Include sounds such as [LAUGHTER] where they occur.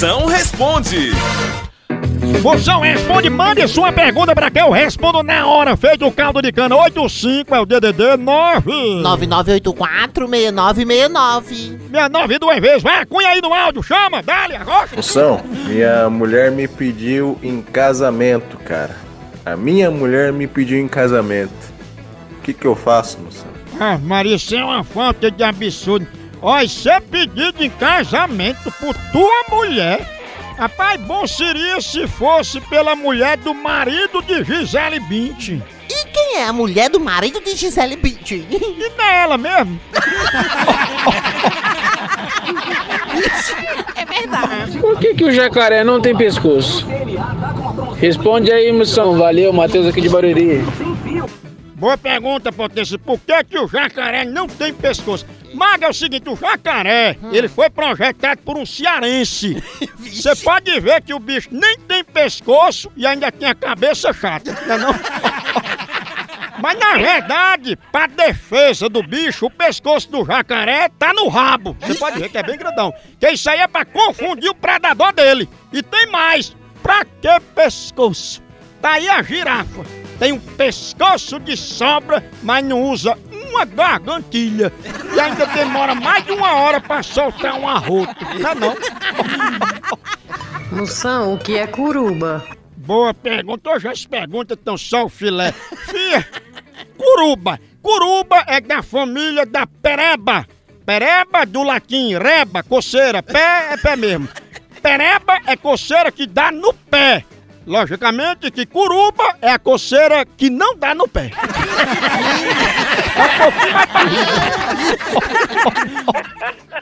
Moção responde. Moção responde, mande sua pergunta pra que eu respondo na hora. Feito o caldo de cana 85 é o DDD 9. 9984-6969. Minha 9 duas vezes. Vai, cunha aí no áudio, chama, dale, arrocha. Moção, minha mulher me pediu em casamento, cara. A minha mulher me pediu em casamento. O que que eu faço, moção? Ah, Maria, isso é uma falta de absurdo. Olha, ser pedido em casamento por tua mulher. Rapaz, bom seria se fosse pela mulher do marido de Gisele Bündchen. E quem é a mulher do marido de Gisele Bündchen? E não é ela mesmo? Por que, que o jacaré não tem pescoço? Responde aí, moção. Valeu, Matheus aqui de Barueri. Boa pergunta, Potência. Por que, que o jacaré não tem pescoço? Maga, é o seguinte, o jacaré, ele foi projetado por um cearense. [LAUGHS] Você pode ver que o bicho nem tem pescoço e ainda tem a cabeça chata, não é não? [LAUGHS] Mas na verdade, pra defesa do bicho, o pescoço do jacaré tá no rabo. Você pode ver que é bem grandão. Que isso aí é pra confundir o predador dele. E tem mais. Pra que pescoço? Tá aí a girafa. Tem um pescoço de sobra, mas não usa uma gargantilha. E ainda demora mais de uma hora pra soltar um arroto. Não é não? [LAUGHS] Moção, o que é curuba? Boa pergunta. Hoje as perguntas estão só o filé. Fia, curuba. Curuba é da família da pereba. Pereba do latim reba, coceira. Pé é pé mesmo. Pereba é coceira que dá no pé. Logicamente que curuba é a coceira que não dá no pé. É um pouquinho mais [LAUGHS]